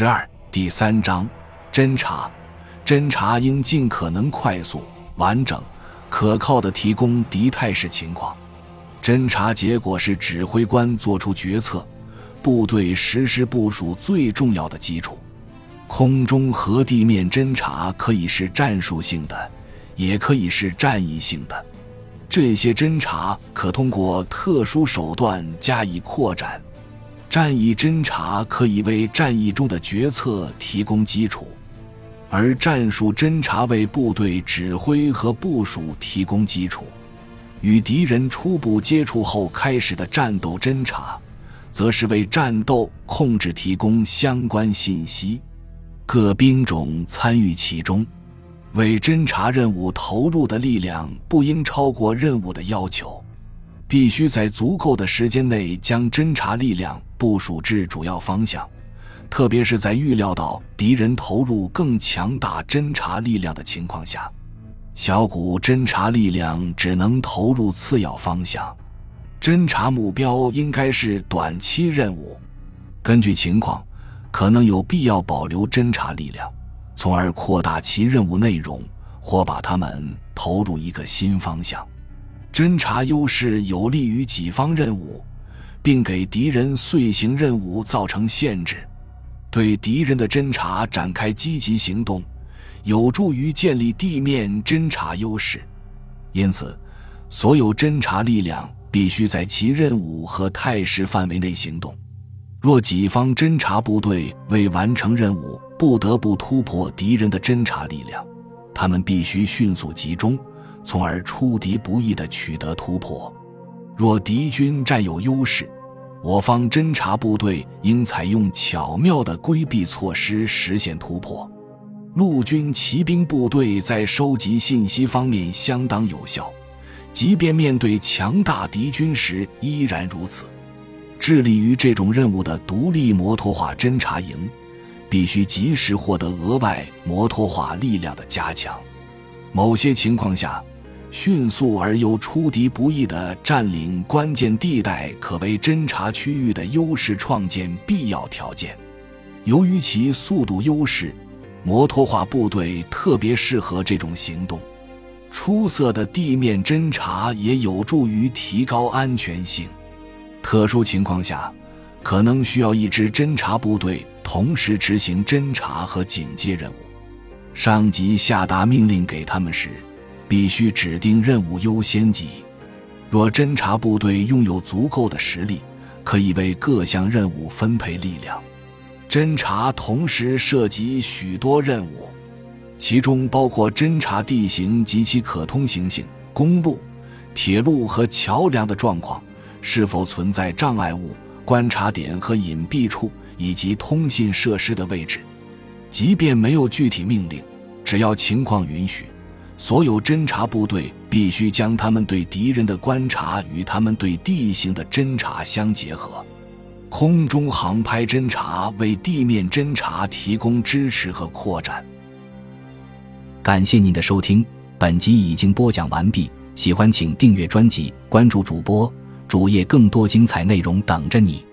十二第三章，侦查。侦查应尽可能快速、完整、可靠地提供敌态势情况。侦查结果是指挥官做出决策、部队实施部署最重要的基础。空中和地面侦察可以是战术性的，也可以是战役性的。这些侦察可通过特殊手段加以扩展。战役侦察可以为战役中的决策提供基础，而战术侦察为部队指挥和部署提供基础。与敌人初步接触后开始的战斗侦察，则是为战斗控制提供相关信息。各兵种参与其中，为侦察任务投入的力量不应超过任务的要求。必须在足够的时间内将侦察力量部署至主要方向，特别是在预料到敌人投入更强大侦察力量的情况下，小股侦察力量只能投入次要方向。侦察目标应该是短期任务，根据情况，可能有必要保留侦察力量，从而扩大其任务内容，或把它们投入一个新方向。侦察优势有利于己方任务，并给敌人遂行任务造成限制。对敌人的侦察展开积极行动，有助于建立地面侦察优势。因此，所有侦察力量必须在其任务和态势范围内行动。若己方侦察部队为完成任务不得不突破敌人的侦察力量，他们必须迅速集中。从而出敌不意地取得突破。若敌军占有优势，我方侦察部队应采用巧妙的规避措施实现突破。陆军骑兵部队在收集信息方面相当有效，即便面对强大敌军时依然如此。致力于这种任务的独立摩托化侦察营，必须及时获得额外摩托化力量的加强。某些情况下。迅速而又出敌不意地占领关键地带，可为侦察区域的优势创建必要条件。由于其速度优势，摩托化部队特别适合这种行动。出色的地面侦察也有助于提高安全性。特殊情况下，可能需要一支侦察部队同时执行侦察和警戒任务。上级下达命令给他们时。必须指定任务优先级。若侦察部队拥有足够的实力，可以为各项任务分配力量。侦察同时涉及许多任务，其中包括侦察地形及其可通行性、公路、铁路和桥梁的状况，是否存在障碍物、观察点和隐蔽处，以及通信设施的位置。即便没有具体命令，只要情况允许。所有侦察部队必须将他们对敌人的观察与他们对地形的侦察相结合。空中航拍侦察为地面侦察提供支持和扩展。感谢您的收听，本集已经播讲完毕。喜欢请订阅专辑，关注主播主页，更多精彩内容等着你。